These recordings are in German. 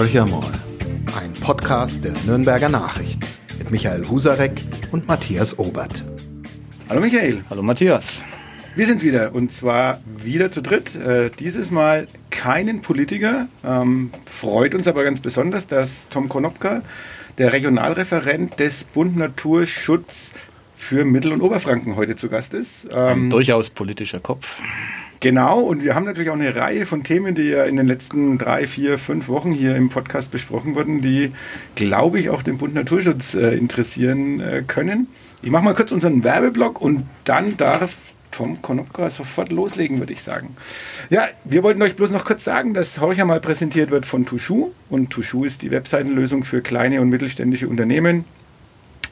Horcher mal, ein Podcast der Nürnberger Nachricht mit Michael Husarek und Matthias Obert. Hallo Michael. Hallo Matthias. Wir sind wieder und zwar wieder zu dritt. Äh, dieses Mal keinen Politiker. Ähm, freut uns aber ganz besonders, dass Tom Konopka, der Regionalreferent des Bund Naturschutz für Mittel- und Oberfranken heute zu Gast ist. Ähm, Ein durchaus politischer Kopf. Genau, und wir haben natürlich auch eine Reihe von Themen, die ja in den letzten drei, vier, fünf Wochen hier im Podcast besprochen wurden, die, glaube ich, auch den Bund Naturschutz äh, interessieren äh, können. Ich mache mal kurz unseren Werbeblock und dann darf Tom Konopka sofort loslegen, würde ich sagen. Ja, wir wollten euch bloß noch kurz sagen, dass Horcher mal präsentiert wird von Tushu. Und Tushu ist die Webseitenlösung für kleine und mittelständische Unternehmen.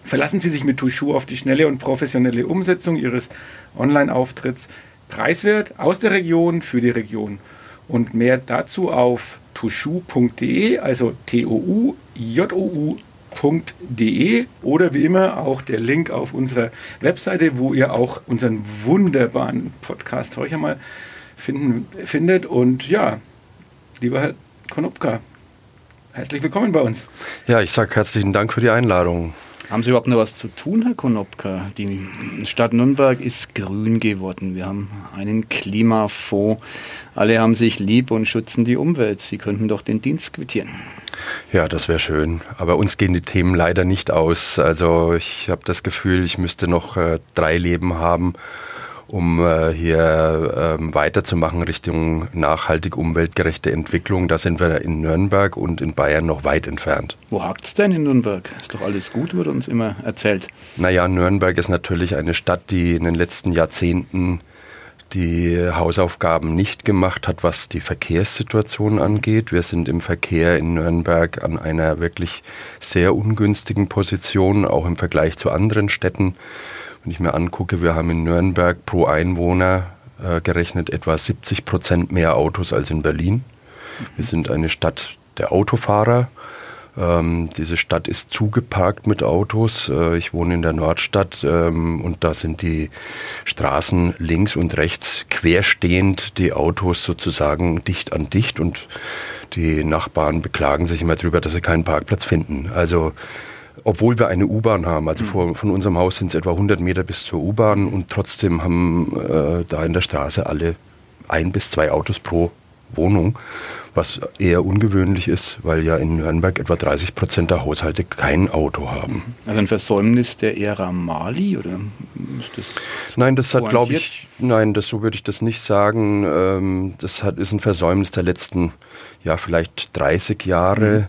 Verlassen Sie sich mit Tushu auf die schnelle und professionelle Umsetzung Ihres Online-Auftritts preiswert aus der Region für die Region. Und mehr dazu auf tushu.de, also T-O-U-J-O-U.de oder wie immer auch der Link auf unserer Webseite, wo ihr auch unseren wunderbaren Podcast heute mal finden, findet. Und ja, lieber Herr Konopka, herzlich willkommen bei uns. Ja, ich sage herzlichen Dank für die Einladung. Haben Sie überhaupt noch was zu tun, Herr Konopka? Die Stadt Nürnberg ist grün geworden. Wir haben einen Klimafonds. Alle haben sich lieb und schützen die Umwelt. Sie könnten doch den Dienst quittieren. Ja, das wäre schön. Aber uns gehen die Themen leider nicht aus. Also ich habe das Gefühl, ich müsste noch äh, drei Leben haben um äh, hier ähm, weiterzumachen Richtung nachhaltig umweltgerechte Entwicklung. Da sind wir in Nürnberg und in Bayern noch weit entfernt. Wo hakt es denn in Nürnberg? Ist doch alles gut, wird uns immer erzählt. Naja, Nürnberg ist natürlich eine Stadt, die in den letzten Jahrzehnten die Hausaufgaben nicht gemacht hat, was die Verkehrssituation angeht. Wir sind im Verkehr in Nürnberg an einer wirklich sehr ungünstigen Position, auch im Vergleich zu anderen Städten. Wenn ich mir angucke, wir haben in Nürnberg pro Einwohner äh, gerechnet etwa 70 Prozent mehr Autos als in Berlin. Wir sind eine Stadt der Autofahrer. Ähm, diese Stadt ist zugeparkt mit Autos. Äh, ich wohne in der Nordstadt ähm, und da sind die Straßen links und rechts querstehend, die Autos sozusagen dicht an dicht und die Nachbarn beklagen sich immer darüber, dass sie keinen Parkplatz finden. Also obwohl wir eine U-Bahn haben. Also mhm. vor, von unserem Haus sind es etwa 100 Meter bis zur U-Bahn und trotzdem haben äh, da in der Straße alle ein bis zwei Autos pro Wohnung, was eher ungewöhnlich ist, weil ja in Nürnberg etwa 30 Prozent der Haushalte kein Auto haben. Also ein Versäumnis der Ära Mali oder ist das? So nein, das hat, glaube ich, nein, das so würde ich das nicht sagen. Ähm, das hat, ist ein Versäumnis der letzten, ja vielleicht 30 Jahre.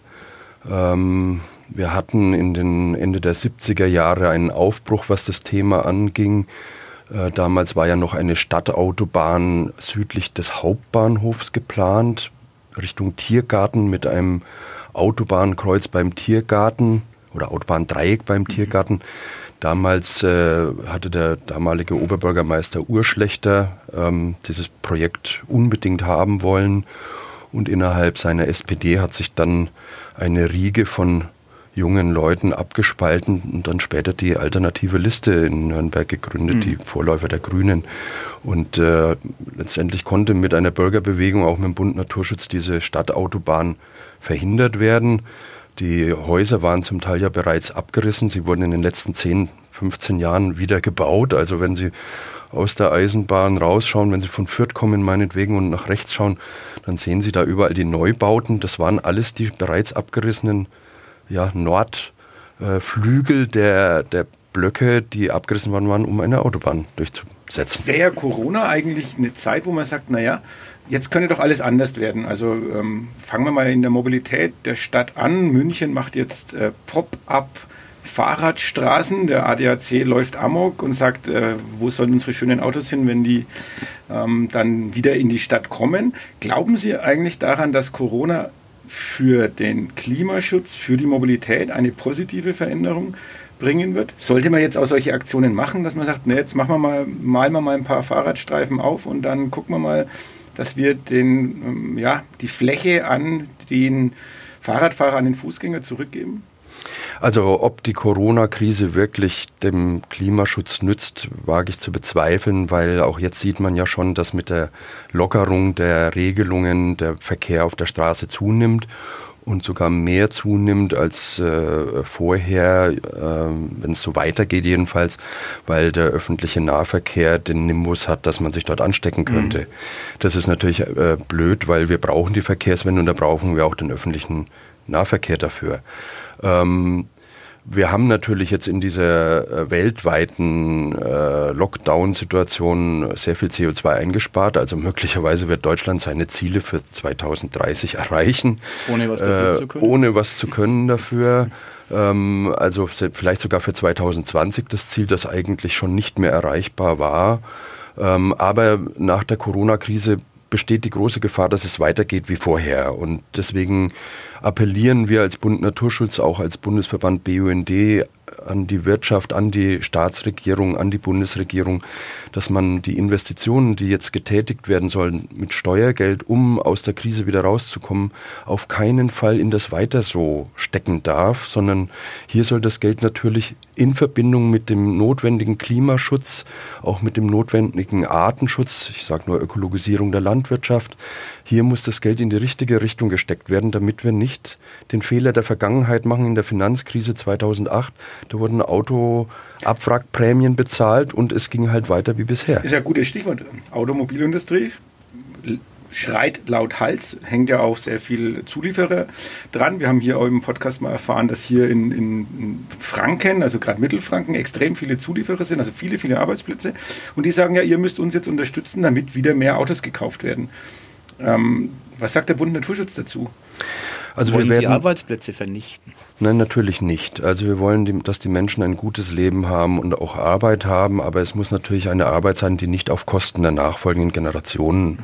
Mhm. Ähm, wir hatten in den Ende der 70er Jahre einen Aufbruch, was das Thema anging. Äh, damals war ja noch eine Stadtautobahn südlich des Hauptbahnhofs geplant, Richtung Tiergarten mit einem Autobahnkreuz beim Tiergarten oder Autobahndreieck beim mhm. Tiergarten. Damals äh, hatte der damalige Oberbürgermeister Urschlechter ähm, dieses Projekt unbedingt haben wollen und innerhalb seiner SPD hat sich dann eine Riege von jungen Leuten abgespalten und dann später die alternative Liste in Nürnberg gegründet, mhm. die Vorläufer der Grünen. Und äh, letztendlich konnte mit einer Bürgerbewegung, auch mit dem Bund Naturschutz, diese Stadtautobahn verhindert werden. Die Häuser waren zum Teil ja bereits abgerissen. Sie wurden in den letzten 10, 15 Jahren wieder gebaut. Also wenn Sie aus der Eisenbahn rausschauen, wenn Sie von Fürth kommen meinetwegen und nach rechts schauen, dann sehen Sie da überall die Neubauten. Das waren alles die bereits abgerissenen ja, Nordflügel der, der Blöcke, die abgerissen worden waren, um eine Autobahn durchzusetzen. Wäre ja Corona eigentlich eine Zeit, wo man sagt, naja, jetzt könnte doch alles anders werden. Also ähm, fangen wir mal in der Mobilität der Stadt an. München macht jetzt äh, Pop-up. Fahrradstraßen. Der ADAC läuft amok und sagt, äh, wo sollen unsere schönen Autos hin, wenn die ähm, dann wieder in die Stadt kommen. Glauben Sie eigentlich daran, dass Corona für den Klimaschutz, für die Mobilität eine positive Veränderung bringen wird. Sollte man jetzt auch solche Aktionen machen, dass man sagt, ne, jetzt machen wir mal, malen wir mal ein paar Fahrradstreifen auf und dann gucken wir mal, dass wir den, ähm, ja, die Fläche an den Fahrradfahrer, an den Fußgänger zurückgeben? Also ob die Corona-Krise wirklich dem Klimaschutz nützt, wage ich zu bezweifeln, weil auch jetzt sieht man ja schon, dass mit der Lockerung der Regelungen der Verkehr auf der Straße zunimmt und sogar mehr zunimmt als äh, vorher, äh, wenn es so weitergeht jedenfalls, weil der öffentliche Nahverkehr den Nimbus hat, dass man sich dort anstecken könnte. Mhm. Das ist natürlich äh, blöd, weil wir brauchen die Verkehrswende und da brauchen wir auch den öffentlichen Nahverkehr dafür. Ähm, wir haben natürlich jetzt in dieser äh, weltweiten äh, Lockdown-Situation sehr viel CO2 eingespart. Also möglicherweise wird Deutschland seine Ziele für 2030 erreichen. Ohne was dafür äh, zu können. Ohne was zu können dafür. Ähm, also vielleicht sogar für 2020 das Ziel, das eigentlich schon nicht mehr erreichbar war. Ähm, aber nach der Corona-Krise besteht die große Gefahr, dass es weitergeht wie vorher. Und deswegen appellieren wir als Bund Naturschutz, auch als Bundesverband BUND an die Wirtschaft, an die Staatsregierung, an die Bundesregierung, dass man die Investitionen, die jetzt getätigt werden sollen mit Steuergeld, um aus der Krise wieder rauszukommen, auf keinen Fall in das Weiter so stecken darf, sondern hier soll das Geld natürlich in Verbindung mit dem notwendigen Klimaschutz, auch mit dem notwendigen Artenschutz, ich sage nur Ökologisierung der Landwirtschaft, hier muss das Geld in die richtige Richtung gesteckt werden, damit wir nicht den Fehler der Vergangenheit machen in der Finanzkrise 2008. Da wurden Autoabwrackprämien bezahlt und es ging halt weiter wie bisher. Ist ja ein gutes Stichwort. Automobilindustrie schreit laut Hals, hängt ja auch sehr viel Zulieferer dran. Wir haben hier auch im Podcast mal erfahren, dass hier in, in Franken, also gerade Mittelfranken, extrem viele Zulieferer sind, also viele, viele Arbeitsplätze. Und die sagen ja, ihr müsst uns jetzt unterstützen, damit wieder mehr Autos gekauft werden. Ähm, was sagt der Bund Naturschutz dazu? Also wollen wir werden, Sie Arbeitsplätze vernichten? Nein, natürlich nicht. Also wir wollen, dass die Menschen ein gutes Leben haben und auch Arbeit haben, aber es muss natürlich eine Arbeit sein, die nicht auf Kosten der nachfolgenden Generationen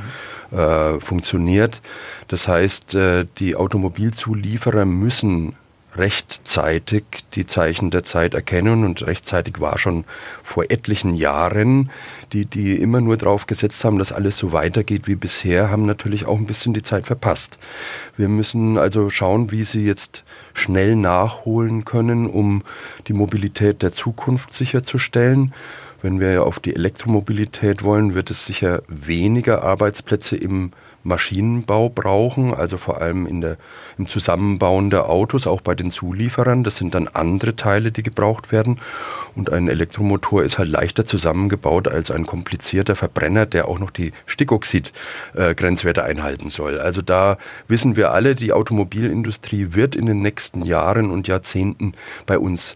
mhm. äh, funktioniert. Das heißt, äh, die Automobilzulieferer müssen rechtzeitig die Zeichen der Zeit erkennen und rechtzeitig war schon vor etlichen Jahren, die, die immer nur darauf gesetzt haben, dass alles so weitergeht wie bisher, haben natürlich auch ein bisschen die Zeit verpasst. Wir müssen also schauen, wie sie jetzt schnell nachholen können, um die Mobilität der Zukunft sicherzustellen. Wenn wir auf die Elektromobilität wollen, wird es sicher weniger Arbeitsplätze im Maschinenbau brauchen, also vor allem in der, im Zusammenbauen der Autos, auch bei den Zulieferern. Das sind dann andere Teile, die gebraucht werden. Und ein Elektromotor ist halt leichter zusammengebaut als ein komplizierter Verbrenner, der auch noch die Stickoxid-Grenzwerte einhalten soll. Also da wissen wir alle, die Automobilindustrie wird in den nächsten Jahren und Jahrzehnten bei uns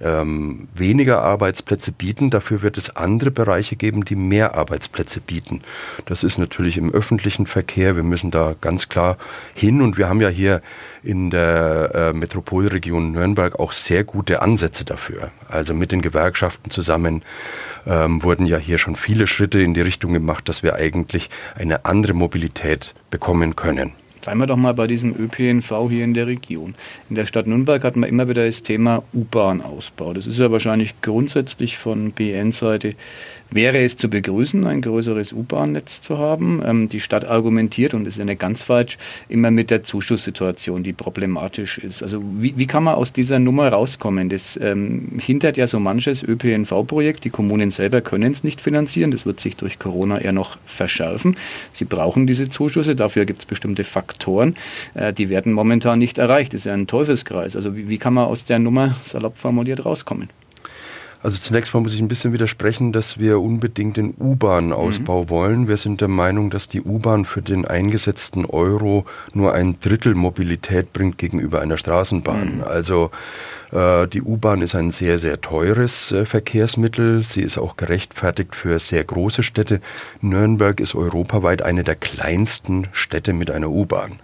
ähm, weniger Arbeitsplätze bieten. Dafür wird es andere Bereiche geben, die mehr Arbeitsplätze bieten. Das ist natürlich im öffentlichen Verkehr. Wir müssen da ganz klar hin. Und wir haben ja hier in der äh, Metropolregion Nürnberg auch sehr gute Ansätze dafür. Also mit den Gewerkschaften zusammen ähm, wurden ja hier schon viele Schritte in die Richtung gemacht, dass wir eigentlich eine andere Mobilität bekommen können. Bleiben wir doch mal bei diesem ÖPNV hier in der Region. In der Stadt Nürnberg hat man immer wieder das Thema U-Bahn-Ausbau. Das ist ja wahrscheinlich grundsätzlich von BN-Seite wäre es zu begrüßen, ein größeres U-Bahn-Netz zu haben. Ähm, die Stadt argumentiert, und das ist ja nicht ganz falsch, immer mit der Zuschusssituation, die problematisch ist. Also wie, wie kann man aus dieser Nummer rauskommen? Das ähm, hindert ja so manches ÖPNV-Projekt. Die Kommunen selber können es nicht finanzieren. Das wird sich durch Corona eher noch verschärfen. Sie brauchen diese Zuschüsse. Dafür gibt es bestimmte Faktoren. Äh, die werden momentan nicht erreicht. Das ist ja ein Teufelskreis. Also wie, wie kann man aus der Nummer salopp formuliert rauskommen? Also zunächst mal muss ich ein bisschen widersprechen, dass wir unbedingt den U-Bahn-Ausbau mhm. wollen. Wir sind der Meinung, dass die U-Bahn für den eingesetzten Euro nur ein Drittel Mobilität bringt gegenüber einer Straßenbahn. Mhm. Also äh, die U-Bahn ist ein sehr, sehr teures äh, Verkehrsmittel. Sie ist auch gerechtfertigt für sehr große Städte. Nürnberg ist europaweit eine der kleinsten Städte mit einer U-Bahn.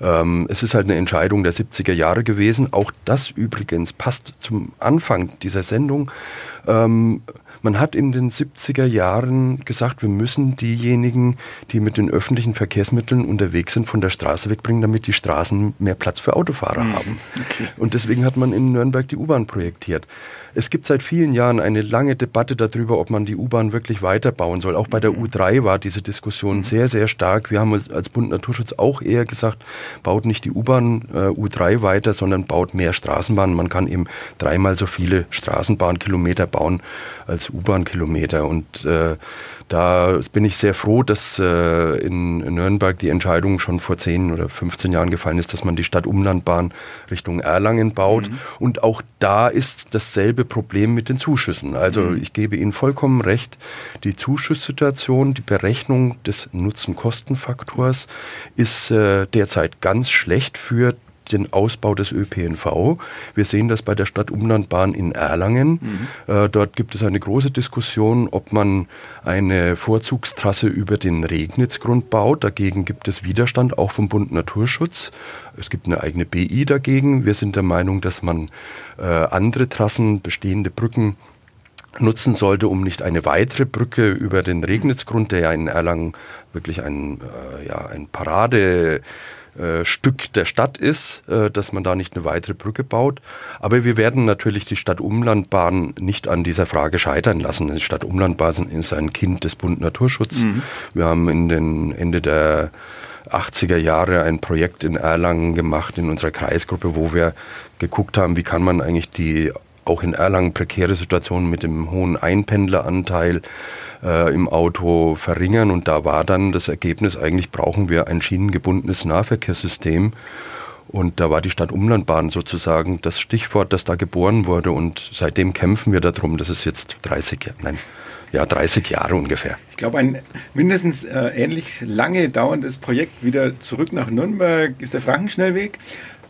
Ähm, es ist halt eine Entscheidung der 70er Jahre gewesen. Auch das übrigens passt zum Anfang dieser Sendung. Ähm, man hat in den 70er Jahren gesagt, wir müssen diejenigen, die mit den öffentlichen Verkehrsmitteln unterwegs sind, von der Straße wegbringen, damit die Straßen mehr Platz für Autofahrer mhm. haben. Okay. Und deswegen hat man in Nürnberg die U-Bahn projektiert. Es gibt seit vielen Jahren eine lange Debatte darüber, ob man die U-Bahn wirklich weiterbauen soll. Auch bei der mhm. U3 war diese Diskussion mhm. sehr, sehr stark. Wir haben als Bund Naturschutz auch eher gesagt, baut nicht die U-Bahn äh, U3 weiter, sondern baut mehr Straßenbahnen. Man kann eben dreimal so viele Straßenbahnkilometer bauen als U-Bahn-Kilometer. Und äh, da bin ich sehr froh, dass äh, in Nürnberg die Entscheidung schon vor 10 oder 15 Jahren gefallen ist, dass man die Stadtumlandbahn Richtung Erlangen baut. Mhm. Und auch da ist dasselbe Problem mit den Zuschüssen. Also mhm. ich gebe Ihnen vollkommen recht, die Zuschusssituation, die Berechnung des Nutzen-Kosten-Faktors ist äh, derzeit ganz schlecht für den Ausbau des ÖPNV. Wir sehen das bei der Stadtumlandbahn in Erlangen. Mhm. Äh, dort gibt es eine große Diskussion, ob man eine Vorzugstrasse über den Regnitzgrund baut. Dagegen gibt es Widerstand, auch vom Bund Naturschutz. Es gibt eine eigene BI dagegen. Wir sind der Meinung, dass man äh, andere Trassen, bestehende Brücken nutzen sollte, um nicht eine weitere Brücke über den Regnitzgrund, der ja in Erlangen wirklich ein, äh, ja, ein Parade äh, Stück der Stadt ist, äh, dass man da nicht eine weitere Brücke baut. Aber wir werden natürlich die Stadtumlandbahn nicht an dieser Frage scheitern lassen. Die Stadtumlandbahn ist ein Kind des Bund Naturschutz. Mhm. Wir haben in den Ende der 80er Jahre ein Projekt in Erlangen gemacht in unserer Kreisgruppe, wo wir geguckt haben, wie kann man eigentlich die auch in Erlangen prekäre Situation mit dem hohen Einpendleranteil äh, im Auto verringern. Und da war dann das Ergebnis, eigentlich brauchen wir ein schienengebundenes Nahverkehrssystem. Und da war die Stadtumlandbahn sozusagen das Stichwort, das da geboren wurde. Und seitdem kämpfen wir darum. Das ist jetzt 30 Jahre, nein, ja, 30 Jahre ungefähr. Ich glaube, ein mindestens äh, ähnlich lange dauerndes Projekt wieder zurück nach Nürnberg ist der Frankenschnellweg.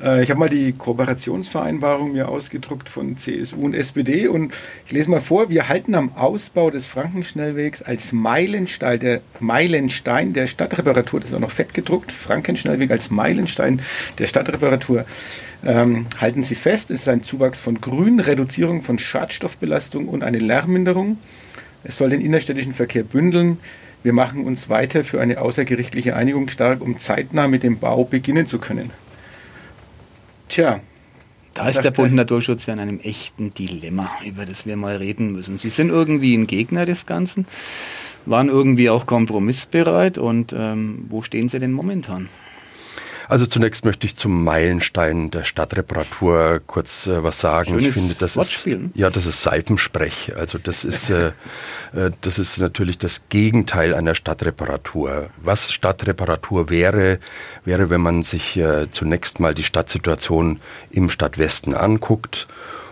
Äh, ich habe mal die Kooperationsvereinbarung mir ausgedruckt von CSU und SPD und ich lese mal vor, wir halten am Ausbau des Frankenschnellwegs als Meilenstein der, Meilenstein der Stadtreparatur, das ist auch noch fett gedruckt, Frankenschnellweg als Meilenstein der Stadtreparatur, ähm, halten Sie fest, es ist ein Zuwachs von Grün, Reduzierung von Schadstoffbelastung und eine Lärmminderung. Es soll den innerstädtischen Verkehr bündeln. Wir machen uns weiter für eine außergerichtliche Einigung stark, um zeitnah mit dem Bau beginnen zu können. Tja. Da ist der Bund Naturschutz ja in einem echten Dilemma, über das wir mal reden müssen. Sie sind irgendwie ein Gegner des Ganzen, waren irgendwie auch kompromissbereit und ähm, wo stehen Sie denn momentan? Also zunächst möchte ich zum Meilenstein der Stadtreparatur kurz äh, was sagen. Schönes ich finde, das Wortspiel. ist ja, das ist Seifensprech. Also das ist äh, äh, das ist natürlich das Gegenteil einer Stadtreparatur. Was Stadtreparatur wäre, wäre, wenn man sich äh, zunächst mal die Stadtsituation im Stadtwesten anguckt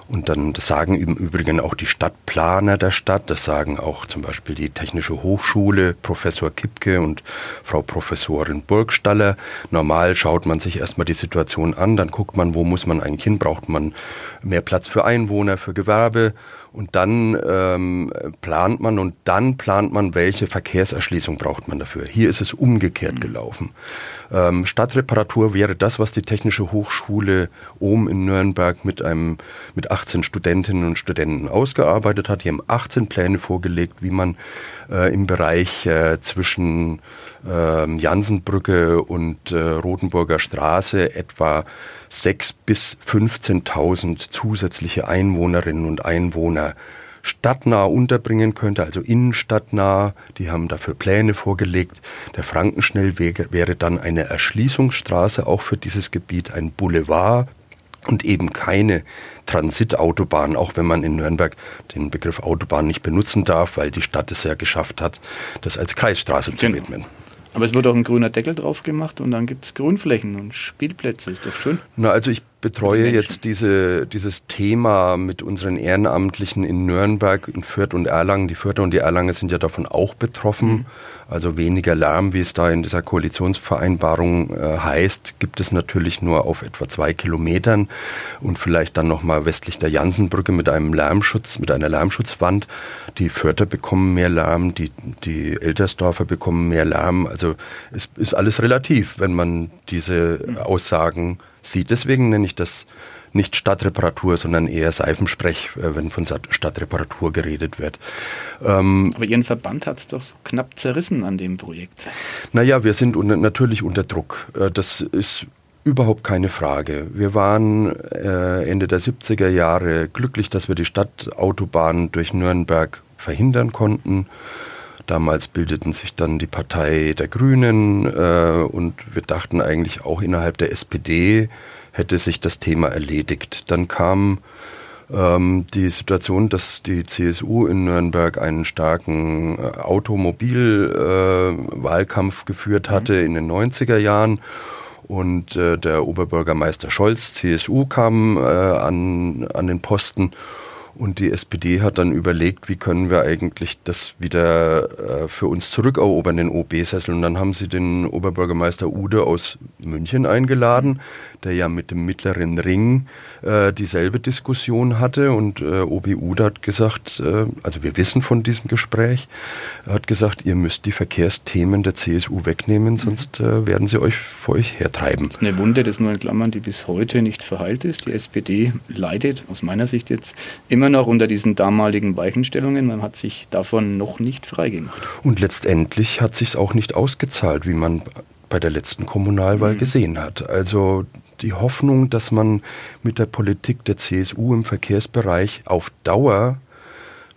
und dann, das sagen im Übrigen auch die Stadtplaner der Stadt, das sagen auch zum Beispiel die Technische Hochschule, Professor Kipke und Frau Professorin Burgstaller. Normal schaut man sich erstmal die Situation an, dann guckt man, wo muss man eigentlich hin, braucht man mehr Platz für Einwohner, für Gewerbe und dann ähm, plant man und dann plant man, welche Verkehrserschließung braucht man dafür. Hier ist es umgekehrt mhm. gelaufen. Ähm, Stadtreparatur wäre das, was die Technische Hochschule Ohm in Nürnberg mit einem mit 18 Studentinnen und Studenten ausgearbeitet hat. Die haben 18 Pläne vorgelegt, wie man äh, im Bereich äh, zwischen äh, Jansenbrücke und äh, Rotenburger Straße etwa 6.000 bis 15.000 zusätzliche Einwohnerinnen und Einwohner stadtnah unterbringen könnte, also innenstadtnah. Die haben dafür Pläne vorgelegt. Der Frankenschnellweg wäre dann eine Erschließungsstraße auch für dieses Gebiet, ein Boulevard und eben keine Transitautobahn, auch wenn man in Nürnberg den Begriff Autobahn nicht benutzen darf, weil die Stadt es ja geschafft hat, das als Kreisstraße zu widmen. Aber es wird auch ein grüner Deckel drauf gemacht und dann gibt es Grünflächen und Spielplätze. Ist doch schön. Na, also ich betreue jetzt diese, dieses Thema mit unseren Ehrenamtlichen in Nürnberg, in Fürth und Erlangen. Die Fürther und die Erlangen sind ja davon auch betroffen. Mhm. Also weniger Lärm, wie es da in dieser Koalitionsvereinbarung äh, heißt, gibt es natürlich nur auf etwa zwei Kilometern und vielleicht dann nochmal westlich der Jansenbrücke mit einem Lärmschutz, mit einer Lärmschutzwand. Die Fürther bekommen mehr Lärm, die, die Eltersdorfer bekommen mehr Lärm. Also es ist alles relativ, wenn man diese Aussagen sieht. Deswegen nenne ich das nicht Stadtreparatur, sondern eher Seifensprech, äh, wenn von Stadtreparatur geredet wird. Ähm, Aber Ihren Verband hat es doch so knapp zerrissen an dem Projekt. Naja, wir sind unter, natürlich unter Druck. Äh, das ist überhaupt keine Frage. Wir waren äh, Ende der 70er Jahre glücklich, dass wir die Stadtautobahn durch Nürnberg verhindern konnten. Damals bildeten sich dann die Partei der Grünen äh, und wir dachten eigentlich auch innerhalb der SPD hätte sich das Thema erledigt. Dann kam Ähm, die Situation, dass die CSU in Nürnberg einen starken äh, Automobilwahlkampf äh, geführt hatte mhm. in den 90er Jahren und äh, der Oberbürgermeister Scholz, CSU, kam äh, an, an den Posten und die SPD hat dann überlegt, wie können wir eigentlich das wieder äh, für uns zurückerobern, den OB-Sessel. Und dann haben sie den Oberbürgermeister Ude aus München eingeladen, der ja mit dem mittleren Ring äh, dieselbe Diskussion hatte. Und äh, OB Ude hat gesagt, äh, also wir wissen von diesem Gespräch, hat gesagt, ihr müsst die Verkehrsthemen der CSU wegnehmen, sonst äh, werden sie euch vor euch hertreiben. Das ist eine Wunde, das nur in Klammern, die bis heute nicht verheilt ist. Die SPD leidet aus meiner Sicht jetzt immer noch unter diesen damaligen Weichenstellungen. Man hat sich davon noch nicht freigemacht. Und letztendlich hat sich auch nicht ausgezahlt, wie man bei der letzten Kommunalwahl mhm. gesehen hat. Also die Hoffnung, dass man mit der Politik der CSU im Verkehrsbereich auf Dauer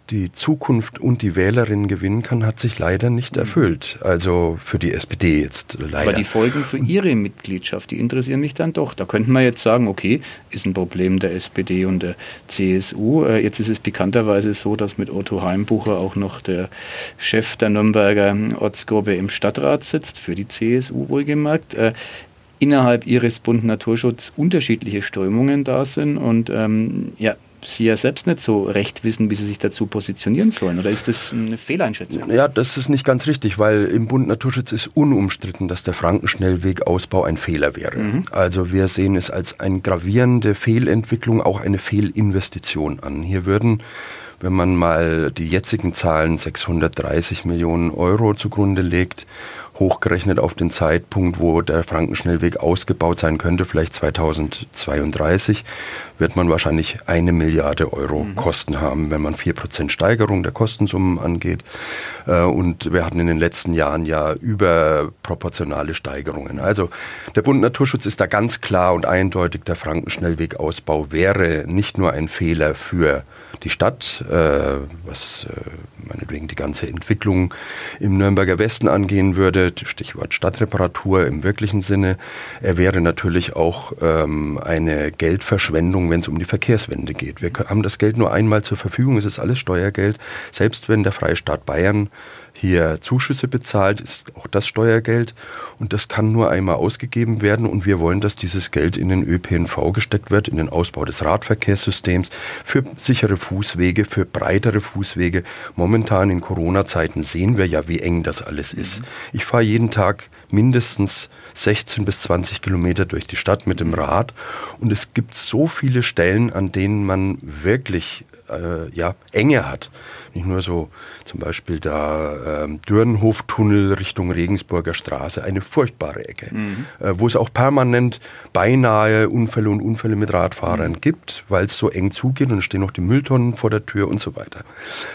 die Zukunft und die Wählerinnen gewinnen kann, hat sich leider nicht mhm. erfüllt. Also für die SPD jetzt leider. Aber die Folgen für Ihre Mitgliedschaft, die interessieren mich dann doch. Da könnte man jetzt sagen, okay, ist ein Problem der SPD und der CSU. Äh, jetzt ist es bekannterweise so, dass mit Otto Heimbucher auch noch der Chef der Nürnberger Ortsgruppe im Stadtrat sitzt, für die CSU wohlgemerkt äh, innerhalb ihres Bund Naturschutz unterschiedliche Strömungen da sind und ähm, ja, Sie ja selbst nicht so recht wissen, wie Sie sich dazu positionieren sollen. Oder ist das eine Fehleinschätzung? Ja, das ist nicht ganz richtig, weil im Bund Naturschutz ist unumstritten, dass der Frankenschnellwegausbau ein Fehler wäre. Mhm. Also wir sehen es als eine gravierende Fehlentwicklung, auch eine Fehlinvestition an. Hier würden wenn man mal die jetzigen Zahlen 630 Millionen Euro zugrunde legt hochgerechnet auf den Zeitpunkt, wo der Frankenschnellweg ausgebaut sein könnte, vielleicht 2032, wird man wahrscheinlich eine Milliarde Euro mhm. Kosten haben, wenn man vier Prozent Steigerung der Kostensummen angeht. Äh, und wir hatten in den letzten Jahren ja überproportionale Steigerungen. Also der Bund Naturschutz ist da ganz klar und eindeutig, der Frankenschnellwegausbau wäre nicht nur ein Fehler für die Stadt, äh, was äh, meinetwegen die ganze Entwicklung im Nürnberger Westen angehen würde, Stichwort Stadtreparatur im wirklichen Sinne. Er wäre natürlich auch ähm, eine Geldverschwendung, wenn es um die Verkehrswende geht. Wir haben das Geld nur einmal zur Verfügung, es ist alles Steuergeld. Selbst wenn der Freistaat Bayern hier Zuschüsse bezahlt, ist auch das Steuergeld und das kann nur einmal ausgegeben werden und wir wollen, dass dieses Geld in den ÖPNV gesteckt wird, in den Ausbau des Radverkehrssystems, für sichere Fußwege, für breitere Fußwege. Momentan in Corona-Zeiten sehen wir ja, wie eng das alles ist. Mhm. Ich fahre jeden Tag mindestens 16 bis 20 Kilometer durch die Stadt mit dem Rad und es gibt so viele Stellen, an denen man wirklich äh, ja, Enge hat. Nicht nur so zum Beispiel da ähm, Dürrenhoftunnel Richtung Regensburger Straße, eine furchtbare Ecke, mhm. äh, wo es auch permanent beinahe Unfälle und Unfälle mit Radfahrern mhm. gibt, weil es so eng zugeht und stehen noch die Mülltonnen vor der Tür und so weiter.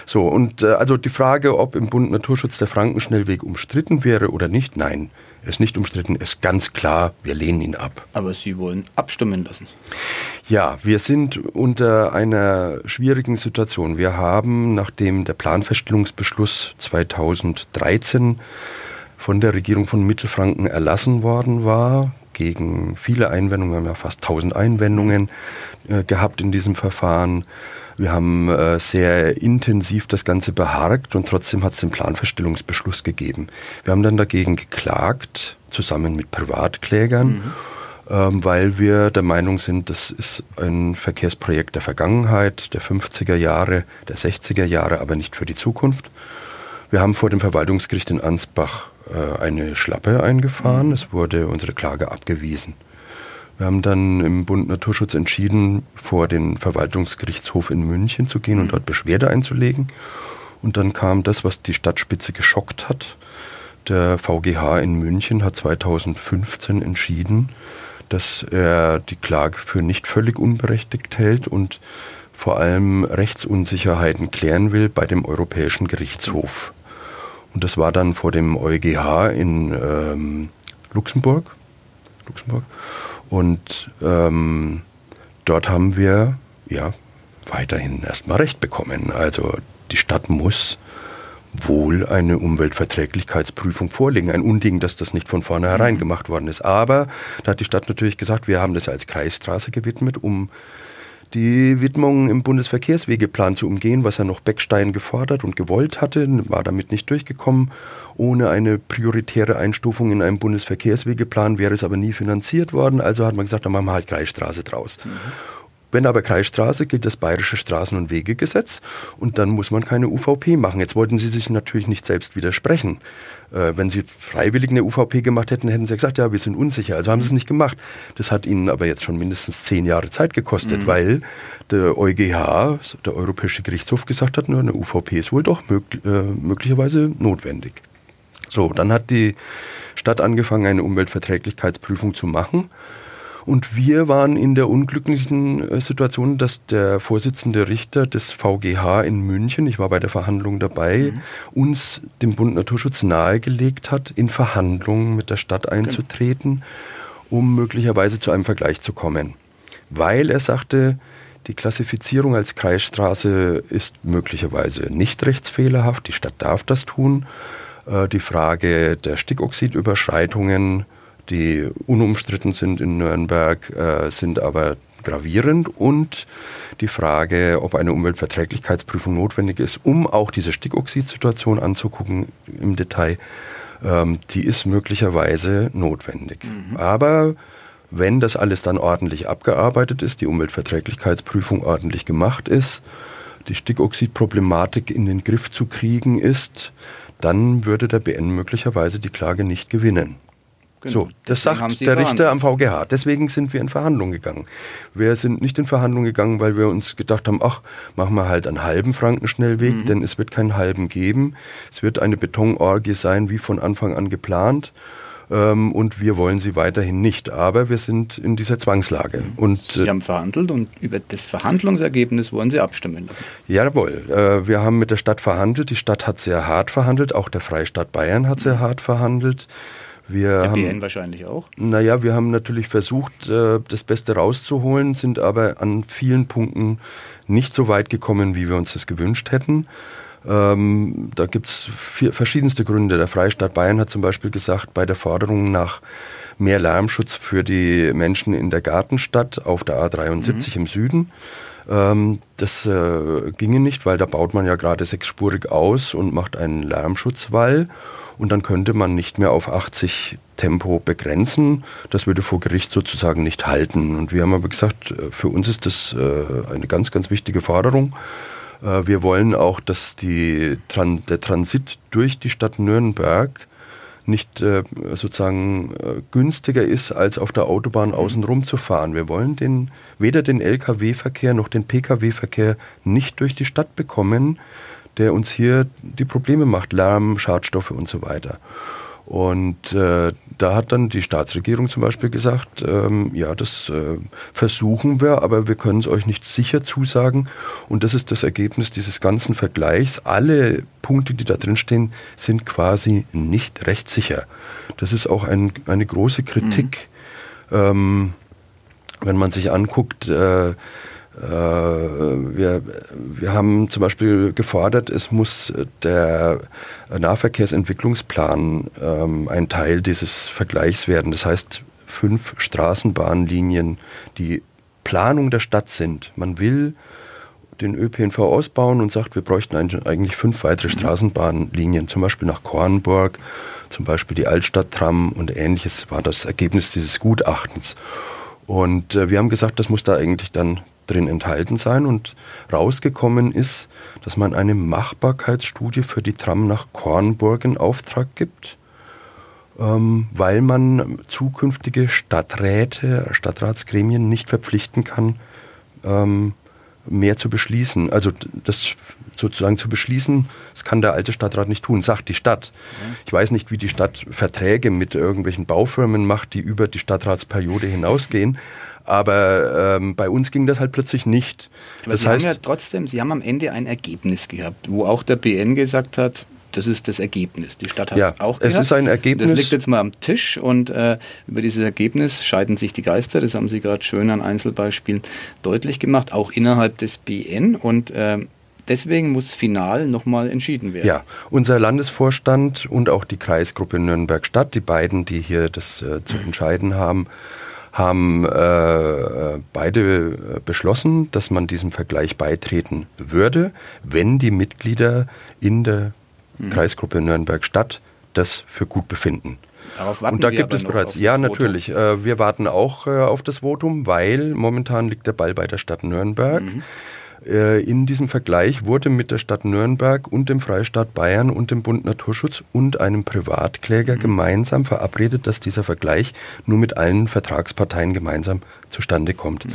So, und äh, also die Frage, ob im Bund Naturschutz der Frankenschnellweg umstritten wäre oder nicht, nein ist nicht umstritten, ist ganz klar, wir lehnen ihn ab. Aber Sie wollen abstimmen lassen. Ja, wir sind unter einer schwierigen Situation. Wir haben, nachdem der Planfeststellungsbeschluss 2013 von der Regierung von Mittelfranken erlassen worden war, gegen viele Einwendungen, wir haben ja fast 1000 Einwendungen äh, gehabt in diesem Verfahren, wir haben äh, sehr intensiv das Ganze beharkt und trotzdem hat es den Planfeststellungsbeschluss gegeben. Wir haben dann dagegen geklagt, zusammen mit Privatklägern. Mhm. Ähm, weil wir der Meinung sind, das ist ein Verkehrsprojekt der Vergangenheit, der 50er Jahre, der 60er Jahre, aber nicht für die Zukunft. Wir haben vor dem Verwaltungsgericht in Ansbach äh, eine Schlappe eingefahren. Mhm. Es wurde unsere Klage abgewiesen. Wir haben dann im Bund Naturschutz entschieden, vor den Verwaltungsgerichtshof in München zu gehen und mhm. dort Beschwerde einzulegen. Und dann kam das, was die Stadtspitze geschockt hat. Der VGH in München hat 2015 entschieden, dass er die Klage für nicht völlig unberechtigt hält und vor allem Rechtsunsicherheiten klären will bei dem Europäischen Gerichtshof. Und das war dann vor dem EuGH in ähm, Luxemburg. Luxemburg. Und ähm, dort haben wir ja weiterhin erstmal Recht bekommen. Also die Stadt muss wohl eine Umweltverträglichkeitsprüfung vorlegen. Ein Unding, dass das nicht von vornherein mhm. gemacht worden ist. Aber da hat die Stadt natürlich gesagt, wir haben das als Kreisstraße gewidmet, um die Widmung im Bundesverkehrswegeplan zu umgehen, was er noch Beckstein gefordert und gewollt hatte, war damit nicht durchgekommen. Ohne eine prioritäre Einstufung in einem Bundesverkehrswegeplan wäre es aber nie finanziert worden. Also hat man gesagt, dann machen wir halt Kreisstraße draus. Mhm. Wenn aber Kreisstraße gilt das Bayerische Straßen- und Wegegesetz und dann muss man keine UVP machen. Jetzt wollten Sie sich natürlich nicht selbst widersprechen. Äh, wenn Sie freiwillig eine UVP gemacht hätten, hätten Sie gesagt, ja, wir sind unsicher. Also haben Sie es nicht gemacht. Das hat Ihnen aber jetzt schon mindestens zehn Jahre Zeit gekostet, mhm. weil der EuGH, der Europäische Gerichtshof, gesagt hat, eine UVP ist wohl doch mög äh, möglicherweise notwendig. So, dann hat die Stadt angefangen, eine Umweltverträglichkeitsprüfung zu machen. Und wir waren in der unglücklichen äh, Situation, dass der Vorsitzende Richter des VGH in München, ich war bei der Verhandlung dabei, mhm. uns dem Bund Naturschutz nahegelegt hat, in Verhandlungen mit der Stadt einzutreten, um möglicherweise zu einem Vergleich zu kommen. Weil er sagte, die Klassifizierung als Kreisstraße ist möglicherweise nicht rechtsfehlerhaft, die Stadt darf das tun. Äh, die Frage der Stickoxidüberschreitungen die unumstritten sind in Nürnberg, äh, sind aber gravierend und die Frage, ob eine Umweltverträglichkeitsprüfung notwendig ist, um auch diese Stickoxidsituation anzugucken im Detail, ähm, die ist möglicherweise notwendig. Mhm. Aber wenn das alles dann ordentlich abgearbeitet ist, die Umweltverträglichkeitsprüfung ordentlich gemacht ist, die Stickoxidproblematik in den Griff zu kriegen ist, dann würde der BN möglicherweise die Klage nicht gewinnen. Genau. So, das sagt der Richter am VGH. Deswegen sind wir in Verhandlungen gegangen. Wir sind nicht in Verhandlungen gegangen, weil wir uns gedacht haben, ach, machen wir halt einen halben Frankenschnellweg, mhm. denn es wird keinen halben geben. Es wird eine Betonorgie sein, wie von Anfang an geplant. Ähm, und wir wollen sie weiterhin nicht. Aber wir sind in dieser Zwangslage. Mhm. Und, Sie äh, haben verhandelt und über das Verhandlungsergebnis wollen Sie abstimmen. Jawohl. Äh, wir haben mit der Stadt verhandelt. Die Stadt hat sehr hart verhandelt. Auch der Freistaat Bayern hat sehr hart verhandelt. Wir Der haben, BN wahrscheinlich auch. Naja, wir haben natürlich versucht, äh, das Beste rauszuholen, sind aber an vielen Punkten nicht so weit gekommen, wie wir uns das gewünscht hätten. Ähm, da gibt es verschiedenste Gründe. Der Freistaat Bayern hat zum Beispiel gesagt, bei der Forderung nach mehr Lärmschutz für die Menschen in der Gartenstadt auf der A73 mhm. im Süden, ähm, das äh, ginge nicht, weil da baut man ja gerade sechsspurig aus und macht einen Lärmschutzwall und dann könnte man nicht mehr auf 80 Tempo begrenzen. Das würde vor Gericht sozusagen nicht halten. Und wir haben aber gesagt, äh, für uns ist das äh, eine ganz, ganz wichtige Forderung. Äh, wir wollen auch, dass die, der Transit durch die Stadt Nürnberg nicht sozusagen günstiger ist, als auf der Autobahn mhm. außenrum zu fahren. Wir wollen den, weder den Lkw-Verkehr noch den Pkw-Verkehr nicht durch die Stadt bekommen, der uns hier die Probleme macht, Lärm, Schadstoffe und so weiter. Und äh, da hat dann die Staatsregierung zum Beispiel gesagt, ähm, ja, das äh, versuchen wir, aber wir können es euch nicht sicher zusagen. Und das ist das Ergebnis dieses ganzen Vergleichs. Alle Punkte, die da drin stehen, sind quasi nicht rechtssicher. Das ist auch ein, eine große Kritik, mhm. ähm, wenn man sich anguckt, äh, wir, wir haben zum Beispiel gefordert, es muss der Nahverkehrsentwicklungsplan ähm, ein Teil dieses Vergleichs werden. Das heißt, fünf Straßenbahnlinien, die Planung der Stadt sind. Man will den ÖPNV ausbauen und sagt, wir bräuchten eigentlich fünf weitere mhm. Straßenbahnlinien, zum Beispiel nach Kornburg, zum Beispiel die Altstadttram und ähnliches war das Ergebnis dieses Gutachtens. Und äh, wir haben gesagt, das muss da eigentlich dann drin enthalten sein und rausgekommen ist, dass man eine Machbarkeitsstudie für die Tram nach Kornburg in Auftrag gibt, ähm, weil man zukünftige Stadträte, Stadtratsgremien nicht verpflichten kann, ähm, mehr zu beschließen. Also das sozusagen zu beschließen, das kann der alte Stadtrat nicht tun, sagt die Stadt. Ich weiß nicht, wie die Stadt Verträge mit irgendwelchen Baufirmen macht, die über die Stadtratsperiode hinausgehen. Aber ähm, bei uns ging das halt plötzlich nicht. Aber das Sie heißt, haben ja trotzdem, Sie haben am Ende ein Ergebnis gehabt, wo auch der BN gesagt hat, das ist das Ergebnis. Die Stadt hat ja, es auch gehabt. Es ist ein Ergebnis. Das liegt jetzt mal am Tisch und äh, über dieses Ergebnis scheiden sich die Geister. Das haben Sie gerade schön an Einzelbeispielen deutlich gemacht, auch innerhalb des BN. Und äh, deswegen muss final nochmal entschieden werden. Ja, unser Landesvorstand und auch die Kreisgruppe Nürnberg-Stadt, die beiden, die hier das äh, zu entscheiden haben, haben äh, beide beschlossen, dass man diesem Vergleich beitreten würde, wenn die Mitglieder in der mhm. Kreisgruppe Nürnberg-Stadt das für gut befinden. Darauf warten Und da gibt es bereits, ja natürlich, äh, wir warten auch äh, auf das Votum, weil momentan liegt der Ball bei der Stadt Nürnberg. Mhm. Äh, in diesem Vergleich wurde mit der Stadt Nürnberg und dem Freistaat Bayern und dem Bund Naturschutz und einem Privatkläger mhm. gemeinsam verabredet, dass dieser Vergleich nur mit allen Vertragsparteien gemeinsam zustande kommt. Mhm.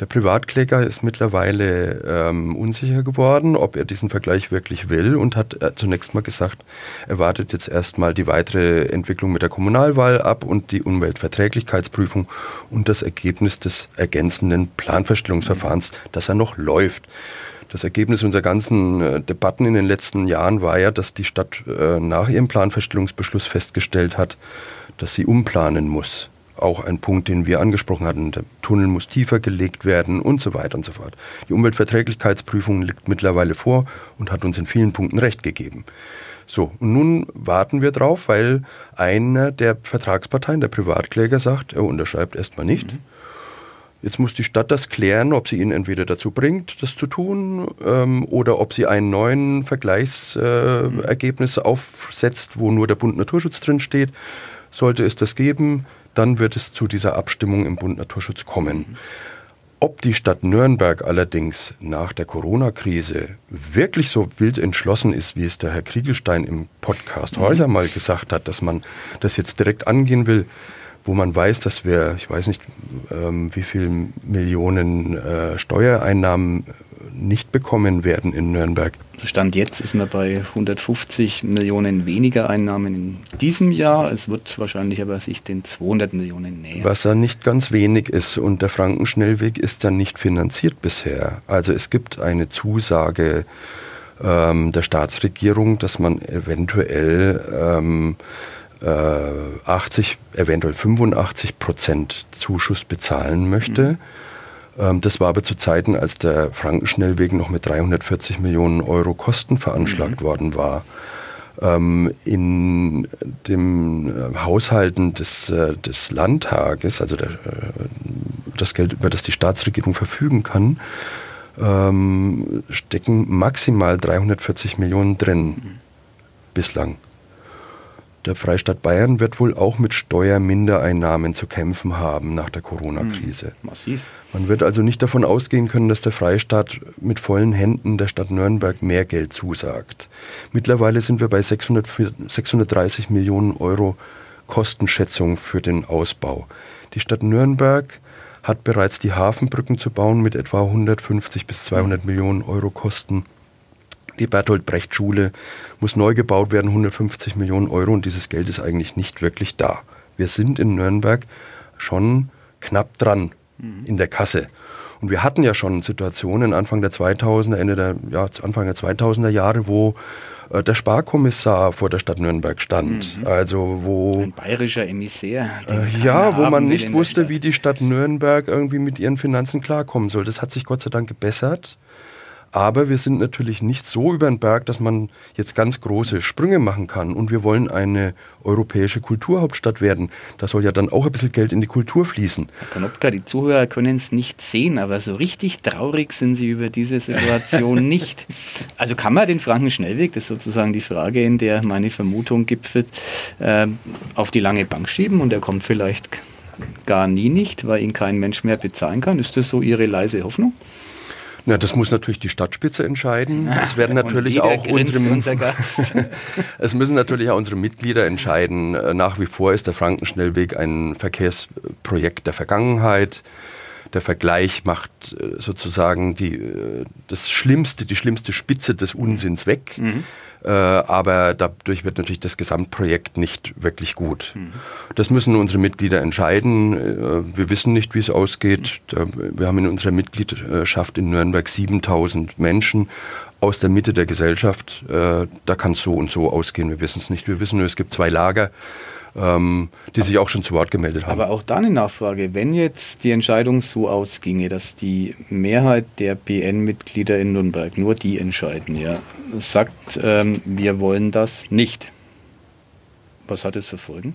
Der Privatkläger ist mittlerweile ähm, unsicher geworden, ob er diesen Vergleich wirklich will und hat äh, zunächst mal gesagt, er wartet jetzt erstmal die weitere Entwicklung mit der Kommunalwahl ab und die Umweltverträglichkeitsprüfung und das Ergebnis des ergänzenden Planfeststellungsverfahrens, mhm. das er noch läuft. Das Ergebnis unserer ganzen äh, Debatten in den letzten Jahren war ja, dass die Stadt äh, nach ihrem Planfeststellungsbeschluss festgestellt hat, dass sie umplanen muss auch ein Punkt, den wir angesprochen hatten. Der Tunnel muss tiefer gelegt werden und so weiter und so fort. Die Umweltverträglichkeitsprüfung liegt mittlerweile vor und hat uns in vielen Punkten recht gegeben. So, und nun warten wir drauf, weil einer der Vertragsparteien, der Privatkläger, sagt, er unterschreibt erstmal nicht. Mhm. Jetzt muss die Stadt das klären, ob sie ihn entweder dazu bringt, das zu tun, ähm, oder ob sie einen neuen Vergleichsergebnis äh, mhm. aufsetzt, wo nur der Bund Naturschutz drin steht. Sollte es das geben, dann wird es zu dieser Abstimmung im Bund Naturschutz kommen. Ob die Stadt Nürnberg allerdings nach der Corona-Krise wirklich so wild entschlossen ist, wie es der Herr Kriegelstein im Podcast mhm. heute mal gesagt hat, dass man das jetzt direkt angehen will, wo man weiß, dass wir, ich weiß nicht, ähm, wie viel Millionen äh, Steuereinnahmen nicht bekommen werden in Nürnberg. Stand jetzt ist man bei 150 Millionen weniger Einnahmen in diesem Jahr. Es wird wahrscheinlich aber sich den 200 Millionen nähern. Was ja nicht ganz wenig ist und der Frankenschnellweg ist dann nicht finanziert bisher. Also es gibt eine Zusage ähm, der Staatsregierung, dass man eventuell ähm, äh, 80, eventuell 85 Prozent Zuschuss bezahlen möchte. Mhm das war aber zu Zeiten, als der Frankenschnellweg noch mit 340 Millionen Euro Kosten veranschlagt mhm. worden war. Ähm, in dem äh, Haushalten des, äh, des Landtages, also der, äh, das Geld, über das die Staatsregierung verfügen kann, ähm, stecken maximal 340 Millionen drin. Mhm. Bislang. Der Freistaat Bayern wird wohl auch mit Steuermindereinnahmen zu kämpfen haben nach der Corona-Krise. Mhm. Massiv. Man wird also nicht davon ausgehen können, dass der Freistaat mit vollen Händen der Stadt Nürnberg mehr Geld zusagt. Mittlerweile sind wir bei 600, 630 Millionen Euro Kostenschätzung für den Ausbau. Die Stadt Nürnberg hat bereits die Hafenbrücken zu bauen mit etwa 150 bis 200 Millionen Euro Kosten. Die Bertolt Brecht Schule muss neu gebaut werden, 150 Millionen Euro und dieses Geld ist eigentlich nicht wirklich da. Wir sind in Nürnberg schon knapp dran mhm. in der Kasse. Und wir hatten ja schon Situationen Anfang der 2000er, Ende der, ja, Anfang der 2000er Jahre, wo äh, der Sparkommissar vor der Stadt Nürnberg stand. Mhm. Also wo ein bayerischer Emissär. Äh, ja, wo man nicht wusste, wie die Stadt Nürnberg irgendwie mit ihren Finanzen klarkommen soll. Das hat sich Gott sei Dank gebessert. Aber wir sind natürlich nicht so über den Berg, dass man jetzt ganz große Sprünge machen kann. Und wir wollen eine europäische Kulturhauptstadt werden. Da soll ja dann auch ein bisschen Geld in die Kultur fließen. Herr Konopka, die Zuhörer können es nicht sehen, aber so richtig traurig sind sie über diese Situation nicht. Also kann man den Frankenschnellweg, das ist sozusagen die Frage, in der meine Vermutung gipfelt, äh, auf die lange Bank schieben und er kommt vielleicht gar nie nicht, weil ihn kein Mensch mehr bezahlen kann. Ist das so Ihre leise Hoffnung? Na, das muss natürlich die Stadtspitze entscheiden. Es werden natürlich auch unsere unser es müssen natürlich auch unsere Mitglieder entscheiden. Nach wie vor ist der Frankenschnellweg ein Verkehrsprojekt der Vergangenheit. Der Vergleich macht äh, sozusagen die, äh, das schlimmste, die schlimmste Spitze des Unsinns weg. Mhm. Äh, aber dadurch wird natürlich das Gesamtprojekt nicht wirklich gut. Mhm. Das müssen unsere Mitglieder entscheiden. Äh, wir wissen nicht, wie es ausgeht. Wir haben in unserer Mitgliedschaft in Nürnberg 7000 Menschen aus der Mitte der Gesellschaft. Äh, da kann es so und so ausgehen. Wir wissen es nicht. Wir wissen nur, es gibt zwei Lager ähm, die sich auch schon zu Wort gemeldet haben. Aber auch da eine Nachfrage. Wenn jetzt die Entscheidung so ausginge, dass die Mehrheit der BN-Mitglieder in Nürnberg, nur die entscheiden, ja, sagt, ähm, wir wollen das nicht. Was hat das für Folgen?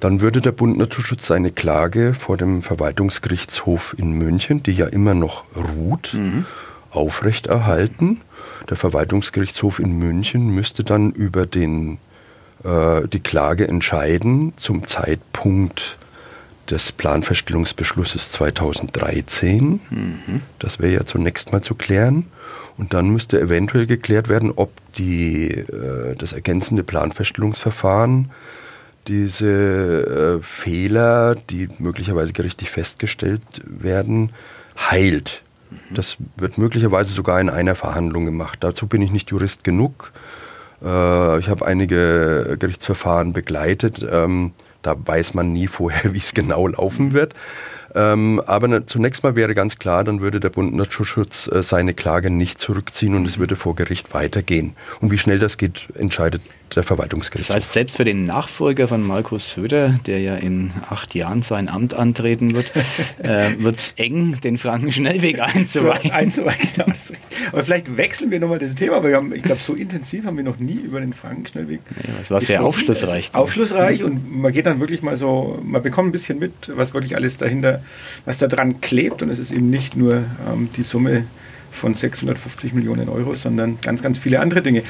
Dann würde der Bund Naturschutz seine Klage vor dem Verwaltungsgerichtshof in München, die ja immer noch ruht, mhm. aufrechterhalten. Der Verwaltungsgerichtshof in München müsste dann über den, äh, die Klage entscheiden zum Zeitpunkt des Planfeststellungsbeschlusses 2013. Mhm. Das wäre ja zunächst mal zu klären. Und dann müsste eventuell geklärt werden, ob die, äh, das ergänzende Planfeststellungsverfahren diese äh, Fehler, die möglicherweise gerichtlich festgestellt werden, heilt. Mhm. Das wird möglicherweise sogar in einer Verhandlung gemacht. Dazu bin ich nicht Jurist genug. Äh, ich habe einige Gerichtsverfahren begleitet. Ähm, da weiß man nie vorher, wie es genau laufen wird. Ähm, aber ne, zunächst mal wäre ganz klar, dann würde der Bund Naturschutz äh, seine Klage nicht zurückziehen und es würde vor Gericht weitergehen. Und wie schnell das geht, entscheidet der Verwaltungsgerichtshof. Das heißt, selbst für den Nachfolger von Markus Söder, der ja in acht Jahren sein Amt antreten wird, äh, wird es eng, den Frankenschnellweg einzuweichen. einzuweichen. Aber vielleicht wechseln wir nochmal das Thema, weil wir haben, ich glaube, so intensiv haben wir noch nie über den Frankenschnellweg. Ja, das war sehr aufschlussreich. Aufschlussreich und man geht dann wirklich mal so, man bekommt ein bisschen mit, was wirklich alles dahinter, was da dran klebt und es ist eben nicht nur ähm, die Summe von 650 Millionen Euro, sondern ganz, ganz viele andere Dinge.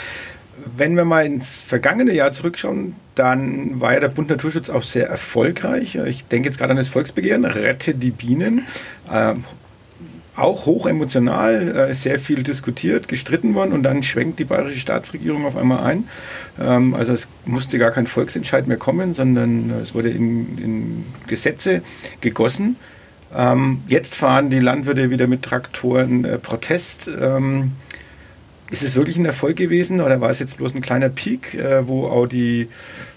Wenn wir mal ins vergangene Jahr zurückschauen, dann war ja der Bund Naturschutz auch sehr erfolgreich. Ich denke jetzt gerade an das Volksbegehren, Rette die Bienen. Ähm, auch hoch emotional, äh, sehr viel diskutiert, gestritten worden und dann schwenkt die bayerische Staatsregierung auf einmal ein. Ähm, also es musste gar kein Volksentscheid mehr kommen, sondern es wurde in, in Gesetze gegossen. Ähm, jetzt fahren die Landwirte wieder mit Traktoren äh, Protest. Ähm, ist es wirklich ein Erfolg gewesen oder war es jetzt bloß ein kleiner Peak, äh, wo auch die,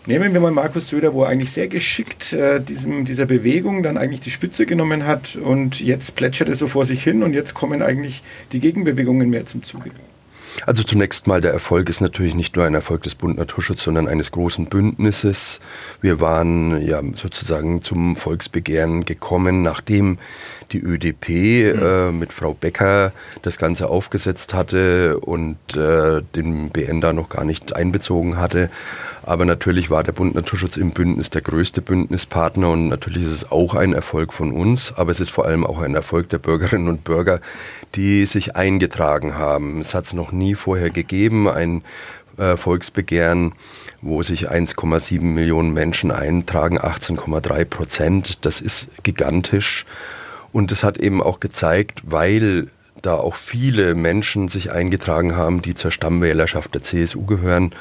nehmen wir mal Markus Söder, wo er eigentlich sehr geschickt äh, diesem, dieser Bewegung dann eigentlich die Spitze genommen hat und jetzt plätschert es so vor sich hin und jetzt kommen eigentlich die Gegenbewegungen mehr zum Zuge? Also zunächst mal, der Erfolg ist natürlich nicht nur ein Erfolg des Bund Naturschutz, sondern eines großen Bündnisses. Wir waren ja sozusagen zum Volksbegehren gekommen, nachdem die ÖDP mhm. äh, mit Frau Becker das Ganze aufgesetzt hatte und äh, den BN da noch gar nicht einbezogen hatte. Aber natürlich war der Bund Naturschutz im Bündnis der größte Bündnispartner und natürlich ist es auch ein Erfolg von uns, aber es ist vor allem auch ein Erfolg der Bürgerinnen und Bürger, die sich eingetragen haben. Es hat es noch nie vorher gegeben, ein äh, Volksbegehren, wo sich 1,7 Millionen Menschen eintragen, 18,3 Prozent. Das ist gigantisch. Und es hat eben auch gezeigt, weil da auch viele Menschen sich eingetragen haben, die zur Stammwählerschaft der CSU gehören.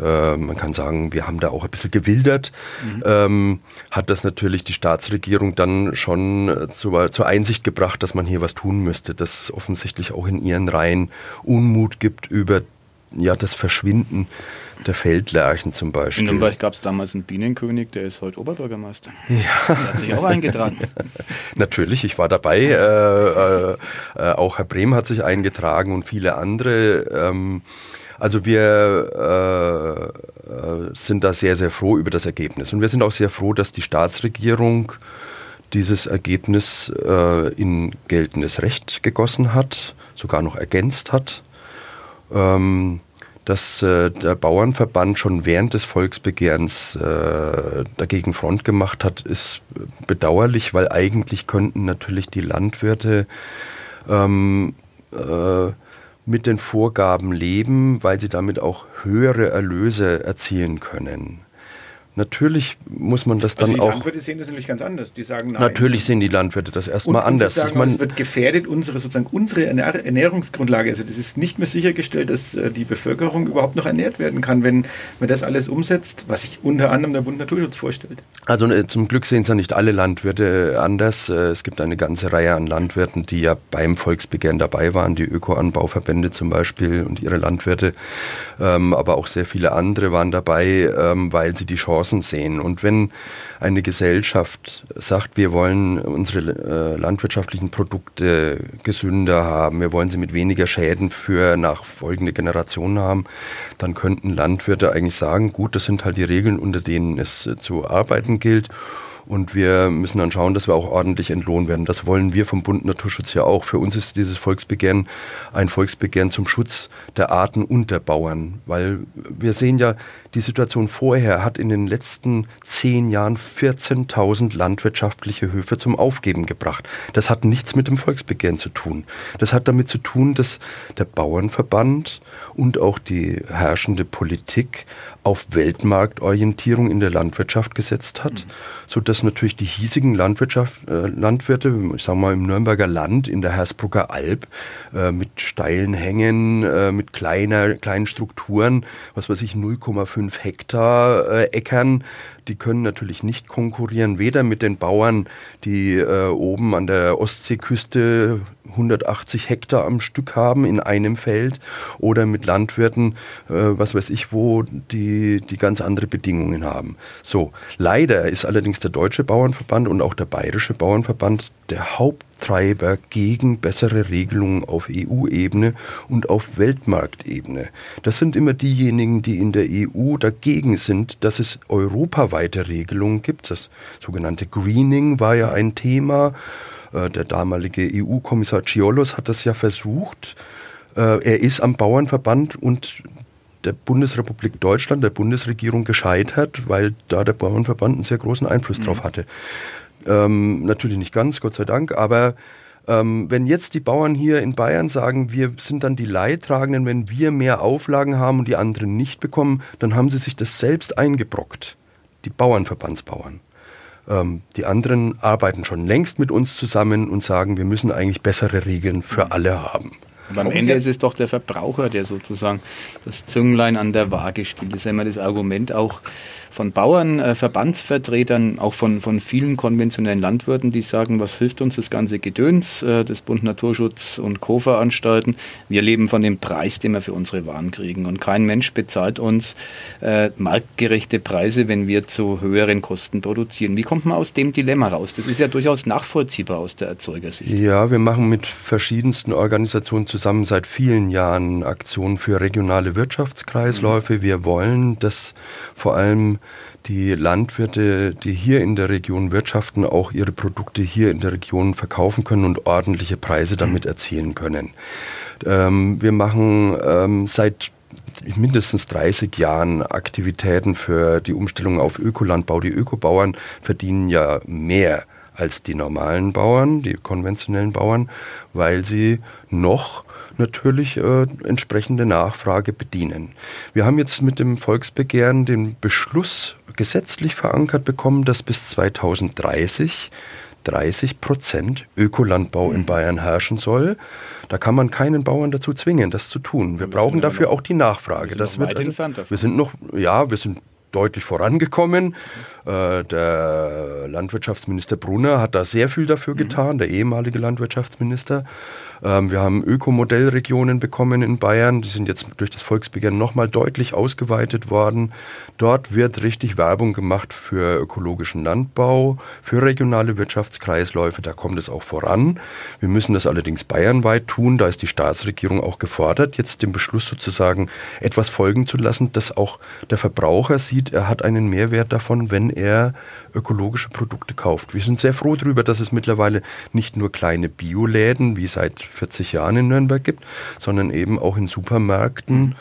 Äh, man kann sagen, wir haben da auch ein bisschen gewildert. Mhm. Ähm, hat das natürlich die Staatsregierung dann schon äh, zur, zur Einsicht gebracht, dass man hier was tun müsste, dass es offensichtlich auch in ihren Reihen Unmut gibt über ja, das Verschwinden der Feldlerchen zum Beispiel. In Nürnberg gab es damals einen Bienenkönig, der ist heute Oberbürgermeister. Ja. Der hat sich auch eingetragen. Natürlich, ich war dabei. Äh, äh, äh, auch Herr Brehm hat sich eingetragen und viele andere. Ähm, also wir äh, äh, sind da sehr, sehr froh über das Ergebnis. Und wir sind auch sehr froh, dass die Staatsregierung dieses Ergebnis äh, in geltendes Recht gegossen hat, sogar noch ergänzt hat. Ähm, dass äh, der Bauernverband schon während des Volksbegehrens äh, dagegen Front gemacht hat, ist bedauerlich, weil eigentlich könnten natürlich die Landwirte ähm, äh, mit den Vorgaben leben, weil sie damit auch höhere Erlöse erzielen können. Natürlich muss man das dann also die auch. Die Landwirte sehen das natürlich ganz anders. Die sagen nein. Natürlich sehen die Landwirte das erstmal anders. Sagen, ich mein, es wird gefährdet unsere sozusagen unsere Ernährungsgrundlage. Also das ist nicht mehr sichergestellt, dass äh, die Bevölkerung überhaupt noch ernährt werden kann, wenn man das alles umsetzt, was sich unter anderem der Bund Naturschutz vorstellt. Also äh, zum Glück sehen es ja nicht alle Landwirte anders. Äh, es gibt eine ganze Reihe an Landwirten, die ja beim Volksbegehren dabei waren, die Ökoanbauverbände zum Beispiel und ihre Landwirte, ähm, aber auch sehr viele andere waren dabei, ähm, weil sie die Chance Chancen sehen. Und wenn eine Gesellschaft sagt, wir wollen unsere äh, landwirtschaftlichen Produkte gesünder haben, wir wollen sie mit weniger Schäden für nachfolgende Generationen haben, dann könnten Landwirte eigentlich sagen, gut, das sind halt die Regeln, unter denen es äh, zu arbeiten gilt. Und wir müssen dann schauen, dass wir auch ordentlich entlohnt werden. Das wollen wir vom Bund Naturschutz ja auch. Für uns ist dieses Volksbegehren ein Volksbegehren zum Schutz der Arten und der Bauern. Weil wir sehen ja, die Situation vorher hat in den letzten zehn Jahren 14.000 landwirtschaftliche Höfe zum Aufgeben gebracht. Das hat nichts mit dem Volksbegehren zu tun. Das hat damit zu tun, dass der Bauernverband und auch die herrschende Politik auf Weltmarktorientierung in der Landwirtschaft gesetzt hat, mhm. sodass natürlich die hiesigen Landwirtschaft, äh, Landwirte, ich sage mal im Nürnberger Land, in der Hersbrucker Alb, äh, mit steilen Hängen, äh, mit kleiner, kleinen Strukturen, was weiß ich, 0,5 Hektar äh, Äckern, die können natürlich nicht konkurrieren, weder mit den Bauern, die äh, oben an der Ostseeküste 180 Hektar am Stück haben in einem Feld, oder mit Landwirten, äh, was weiß ich wo, die, die ganz andere Bedingungen haben. So, leider ist allerdings der Deutsche Bauernverband und auch der Bayerische Bauernverband der Haupttreiber gegen bessere Regelungen auf EU-Ebene und auf Weltmarktebene. Das sind immer diejenigen, die in der EU dagegen sind, dass es europaweite Regelungen gibt. Das sogenannte Greening war ja ein Thema. Äh, der damalige EU-Kommissar Ciolos hat das ja versucht. Äh, er ist am Bauernverband und der Bundesrepublik Deutschland, der Bundesregierung gescheitert, weil da der Bauernverband einen sehr großen Einfluss mhm. drauf hatte. Ähm, natürlich nicht ganz, Gott sei Dank, aber ähm, wenn jetzt die Bauern hier in Bayern sagen, wir sind dann die Leidtragenden, wenn wir mehr Auflagen haben und die anderen nicht bekommen, dann haben sie sich das selbst eingebrockt, die Bauernverbandsbauern. Ähm, die anderen arbeiten schon längst mit uns zusammen und sagen, wir müssen eigentlich bessere Regeln für alle haben. Aber am Ende ist es doch der Verbraucher, der sozusagen das Zünglein an der Waage spielt. Das ist ja immer das Argument auch von Bauern, äh, Verbandsvertretern, auch von, von vielen konventionellen Landwirten, die sagen, was hilft uns das ganze Gedöns äh, des Bund Naturschutz und Co-Veranstalten. Wir leben von dem Preis, den wir für unsere Waren kriegen. Und kein Mensch bezahlt uns äh, marktgerechte Preise, wenn wir zu höheren Kosten produzieren. Wie kommt man aus dem Dilemma raus? Das ist ja durchaus nachvollziehbar aus der Erzeugersicht. Ja, wir machen mit verschiedensten Organisationen zusammen seit vielen Jahren Aktionen für regionale Wirtschaftskreisläufe. Wir wollen, dass vor allem die Landwirte, die hier in der Region wirtschaften, auch ihre Produkte hier in der Region verkaufen können und ordentliche Preise damit erzielen können. Ähm, wir machen ähm, seit mindestens 30 Jahren Aktivitäten für die Umstellung auf Ökolandbau. Die Ökobauern verdienen ja mehr als die normalen Bauern, die konventionellen Bauern, weil sie noch natürlich äh, entsprechende Nachfrage bedienen. Wir haben jetzt mit dem Volksbegehren den Beschluss gesetzlich verankert bekommen, dass bis 2030 30 Prozent Ökolandbau in Bayern herrschen soll. Da kann man keinen Bauern dazu zwingen, das zu tun. Wir brauchen dafür auch die Nachfrage. Wir sind, das wird, also, wir sind noch, ja, wir sind deutlich vorangekommen. Äh, der Landwirtschaftsminister Brunner hat da sehr viel dafür mhm. getan, der ehemalige Landwirtschaftsminister. Ähm, wir haben Ökomodellregionen bekommen in Bayern, die sind jetzt durch das Volksbegehren nochmal deutlich ausgeweitet worden. Dort wird richtig Werbung gemacht für ökologischen Landbau, für regionale Wirtschaftskreisläufe, da kommt es auch voran. Wir müssen das allerdings bayernweit tun, da ist die Staatsregierung auch gefordert, jetzt dem Beschluss sozusagen etwas folgen zu lassen, dass auch der Verbraucher sieht, er hat einen Mehrwert davon, wenn er ökologische Produkte kauft. Wir sind sehr froh darüber, dass es mittlerweile nicht nur kleine Bioläden wie seit 40 Jahren in Nürnberg gibt, sondern eben auch in Supermärkten. Mhm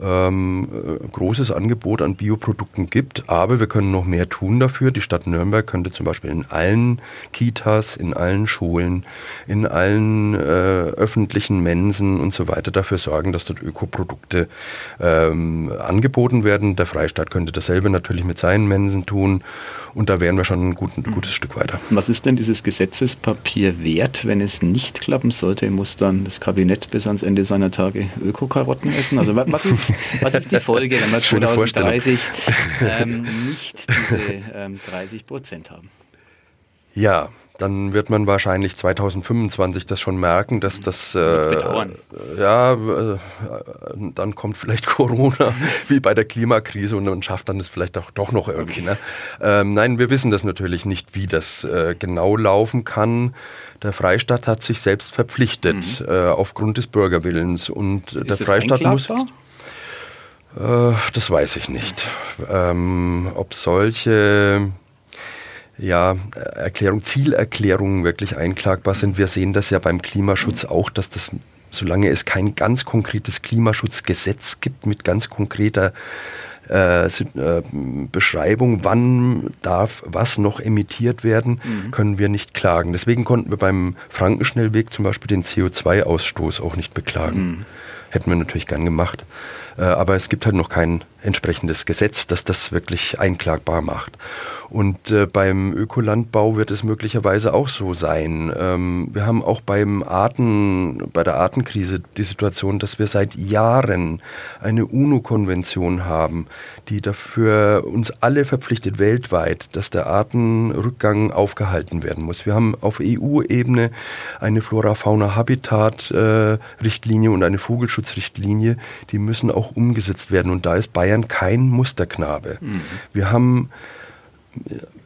ähm, äh, großes Angebot an Bioprodukten gibt, aber wir können noch mehr tun dafür. Die Stadt Nürnberg könnte zum Beispiel in allen Kitas, in allen Schulen, in allen äh, öffentlichen Mensen und so weiter dafür sorgen, dass dort Ökoprodukte ähm, angeboten werden. Der Freistaat könnte dasselbe natürlich mit seinen Mensen tun und da wären wir schon ein, gut, ein gutes mhm. Stück weiter. Was ist denn dieses Gesetzespapier wert, wenn es nicht klappen sollte? Muss dann das Kabinett bis ans Ende seiner Tage Ökokarotten essen? Also was ist, was ist die Folge, wenn wir 2030 ähm, nicht diese ähm, 30 Prozent haben? Ja, dann wird man wahrscheinlich 2025 das schon merken, dass das äh, ja äh, dann kommt vielleicht Corona wie bei der Klimakrise und man schafft dann das vielleicht auch doch noch irgendwie. Okay. Ne? Ähm, nein, wir wissen das natürlich nicht, wie das äh, genau laufen kann. Der Freistaat hat sich selbst verpflichtet mhm. äh, aufgrund des Bürgerwillens und Ist der Freistaat muss äh, das weiß ich nicht. Ähm, ob solche ja, Erklärung, Zielerklärungen wirklich einklagbar sind. Wir sehen das ja beim Klimaschutz auch, dass das, solange es kein ganz konkretes Klimaschutzgesetz gibt mit ganz konkreter äh, äh, Beschreibung, wann darf was noch emittiert werden, mhm. können wir nicht klagen. Deswegen konnten wir beim Frankenschnellweg zum Beispiel den CO2-Ausstoß auch nicht beklagen. Mhm. Hätten wir natürlich gern gemacht. Äh, aber es gibt halt noch kein entsprechendes Gesetz, das das wirklich einklagbar macht. Und äh, beim Ökolandbau wird es möglicherweise auch so sein. Ähm, wir haben auch beim Arten, bei der Artenkrise die Situation, dass wir seit Jahren eine UNO-Konvention haben, die dafür uns alle verpflichtet weltweit, dass der Artenrückgang aufgehalten werden muss. Wir haben auf EU-Ebene eine Flora-Fauna-Habitat-Richtlinie und eine Vogelschutzrichtlinie, die müssen auch umgesetzt werden. Und da ist Bayern kein Musterknabe. Mhm. Wir haben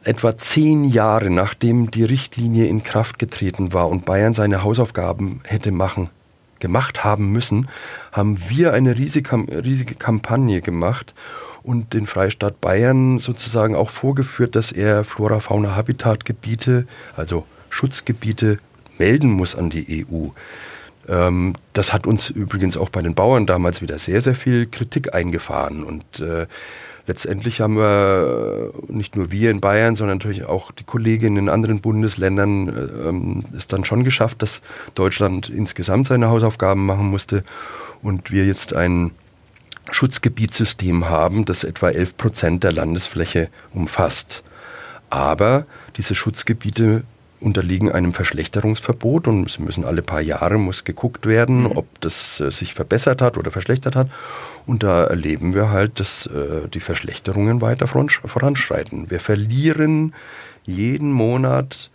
etwa zehn Jahre nachdem die Richtlinie in Kraft getreten war und Bayern seine Hausaufgaben hätte machen, gemacht haben müssen, haben wir eine riesige, Kampagne gemacht und den Freistaat Bayern sozusagen auch vorgeführt, dass er Flora, Fauna, Habitatgebiete, also Schutzgebiete, melden muss an die EU. Ähm, das hat uns übrigens auch bei den Bauern damals wieder sehr, sehr viel Kritik eingefahren und äh, letztendlich haben wir nicht nur wir in Bayern, sondern natürlich auch die Kolleginnen in anderen Bundesländern ähm, es dann schon geschafft, dass Deutschland insgesamt seine Hausaufgaben machen musste und wir jetzt ein Schutzgebietssystem haben, das etwa 11 Prozent der Landesfläche umfasst. Aber diese Schutzgebiete unterliegen einem Verschlechterungsverbot und es müssen alle paar Jahre muss geguckt werden, mhm. ob das äh, sich verbessert hat oder verschlechtert hat. Und da erleben wir halt, dass äh, die Verschlechterungen weiter voranschreiten. Wir verlieren jeden Monat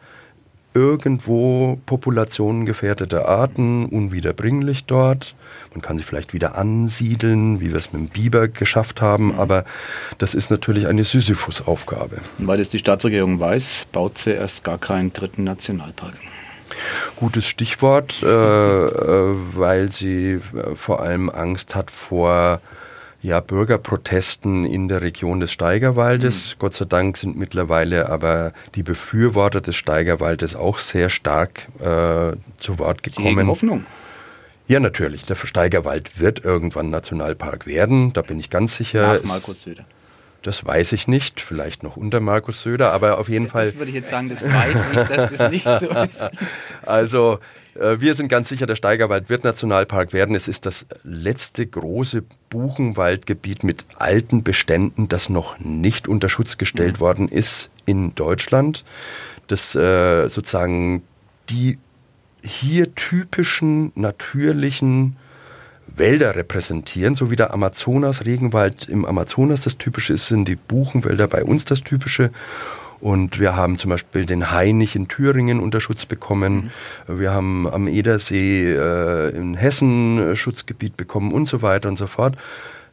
irgendwo populationengefährdete Arten unwiederbringlich dort. Man kann sie vielleicht wieder ansiedeln, wie wir es mit dem Biber geschafft haben, mhm. aber das ist natürlich eine Sisyphus-Aufgabe. Weil das die Staatsregierung weiß, baut sie erst gar keinen dritten Nationalpark. Gutes Stichwort, äh, äh, weil sie äh, vor allem Angst hat vor ja, Bürgerprotesten in der Region des Steigerwaldes. Mhm. Gott sei Dank sind mittlerweile aber die Befürworter des Steigerwaldes auch sehr stark äh, zu Wort gekommen. Sie Hoffnung. Ja, natürlich. Der Steigerwald wird irgendwann Nationalpark werden, da bin ich ganz sicher. Nach Markus Söder. Das weiß ich nicht, vielleicht noch unter Markus Söder, aber auf jeden das Fall. Das würde ich jetzt sagen, das weiß ich, dass das nicht so ist. Also, äh, wir sind ganz sicher, der Steigerwald wird Nationalpark werden. Es ist das letzte große Buchenwaldgebiet mit alten Beständen, das noch nicht unter Schutz gestellt mhm. worden ist in Deutschland. Das äh, sozusagen die hier typischen natürlichen Wälder repräsentieren, so wie der Amazonas-Regenwald im Amazonas das Typische ist, sind die Buchenwälder bei uns das Typische. Und wir haben zum Beispiel den Hainich in Thüringen unter Schutz bekommen. Mhm. Wir haben am Edersee äh, in Hessen Schutzgebiet bekommen und so weiter und so fort.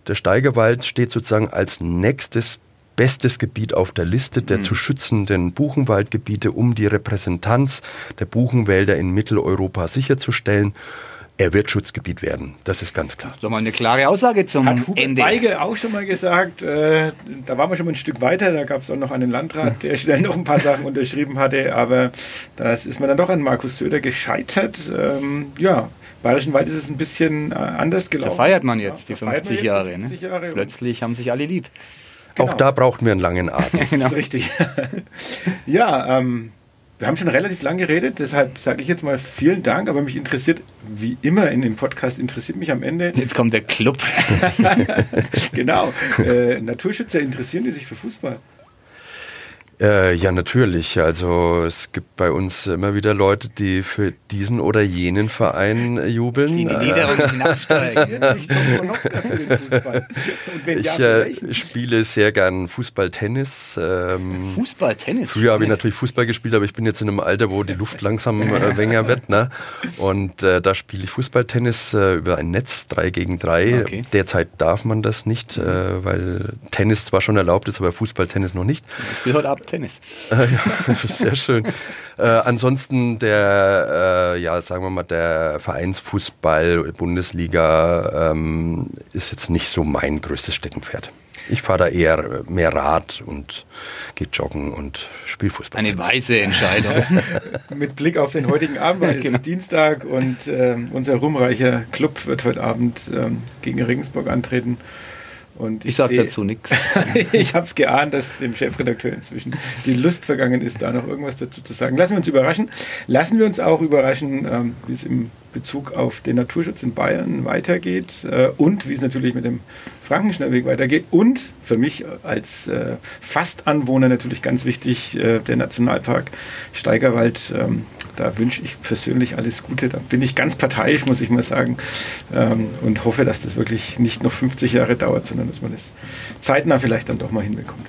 Der Steigerwald steht sozusagen als nächstes bestes Gebiet auf der Liste der mhm. zu schützenden Buchenwaldgebiete, um die Repräsentanz der Buchenwälder in Mitteleuropa sicherzustellen. Er wird Schutzgebiet werden, das ist ganz klar. Das ist doch mal eine klare Aussage zum Hat Hubert Ende. Weige auch schon mal gesagt, äh, da waren wir schon mal ein Stück weiter, da gab es auch noch einen Landrat, der schnell noch ein paar Sachen unterschrieben hatte, aber das ist man dann doch an Markus Söder gescheitert. Ähm, ja, Bayerischen Wald ist es ein bisschen äh, anders gelaufen. Da feiert man jetzt ja, die 50 Jahre. 50 Jahre ne? Plötzlich haben sich alle lieb. Genau. Auch da brauchten wir einen langen Atem. genau. Das ist richtig. ja, ähm, wir haben schon relativ lang geredet, deshalb sage ich jetzt mal vielen Dank, aber mich interessiert, wie immer in dem Podcast, interessiert mich am Ende. Jetzt kommt der Club. genau. Äh, Naturschützer interessieren die sich für Fußball? Äh, ja, natürlich. Also es gibt bei uns immer wieder Leute, die für diesen oder jenen Verein äh, jubeln. Die Niederung hinabsteigen. ich äh, spiele sehr gern Fußball-Tennis. Ähm, Fußball-Tennis? Früher habe ich natürlich Fußball gespielt, aber ich bin jetzt in einem Alter, wo die Luft langsam äh, länger wird. Ne? Und äh, da spiele ich Fußball-Tennis äh, über ein Netz, drei gegen drei. Okay. Derzeit darf man das nicht, äh, weil Tennis zwar schon erlaubt ist, aber Fußball-Tennis noch nicht. Ich spiele heute Abend Tennis. Äh, ja, sehr schön. Äh, ansonsten der, äh, ja, sagen wir mal, der Vereinsfußball, Bundesliga ähm, ist jetzt nicht so mein größtes Steckenpferd. Ich fahre da eher mehr Rad und gehe joggen und spiele Fußball. Eine weise Entscheidung. Mit Blick auf den heutigen Abend, weil es genau. ist Dienstag und äh, unser ruhmreicher Club wird heute Abend ähm, gegen Regensburg antreten. Und ich, ich sage dazu nichts. ich habe es geahnt, dass dem Chefredakteur inzwischen die Lust vergangen ist, da noch irgendwas dazu zu sagen. Lassen wir uns überraschen. Lassen wir uns auch überraschen, ähm, wie es im Bezug auf den Naturschutz in Bayern weitergeht äh, und wie es natürlich mit dem Frankenschnellweg weitergeht. Und für mich als äh, Fastanwohner natürlich ganz wichtig, äh, der Nationalpark Steigerwald. Ähm, da wünsche ich persönlich alles Gute. Da bin ich ganz parteiisch, muss ich mal sagen. Ähm, und hoffe, dass das wirklich nicht noch 50 Jahre dauert, sondern dass man das zeitnah vielleicht dann doch mal hinbekommt.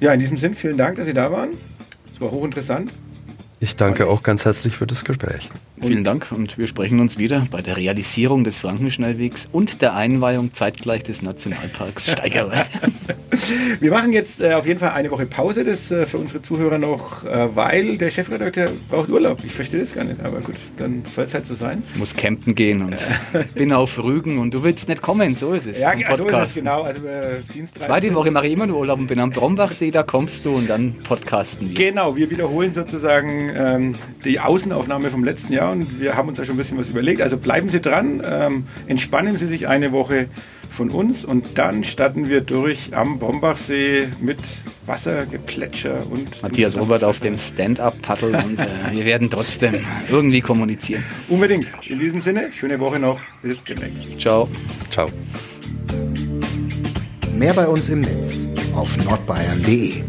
Ja, in diesem Sinn, vielen Dank, dass Sie da waren. Es war hochinteressant. Ich danke auch ganz herzlich für das Gespräch. Vielen Dank und wir sprechen uns wieder bei der Realisierung des Frankenschnellwegs und der Einweihung zeitgleich des Nationalparks Steigerwald. wir machen jetzt äh, auf jeden Fall eine Woche Pause, das äh, für unsere Zuhörer noch, äh, weil der Chefredakteur braucht Urlaub. Ich verstehe das gar nicht, aber gut, dann soll es halt so sein. Ich muss campen gehen und bin auf Rügen und du willst nicht kommen, so ist es. Ja, so ist es genau. Also, äh, Zweite Woche mache ich immer nur Urlaub und bin am Brombachsee, da kommst du und dann podcasten wir. Genau, wir wiederholen sozusagen ähm, die Außenaufnahme vom letzten Jahr und wir haben uns ja schon ein bisschen was überlegt. Also bleiben Sie dran, ähm, entspannen Sie sich eine Woche von uns und dann starten wir durch am Brombachsee mit Wassergeplätscher und. Matthias Robert auf dem Stand-Up-Paddle und äh, wir werden trotzdem irgendwie kommunizieren. Unbedingt. In diesem Sinne, schöne Woche noch. Bis demnächst. Ciao. Ciao. Mehr bei uns im Netz auf nordbayern.de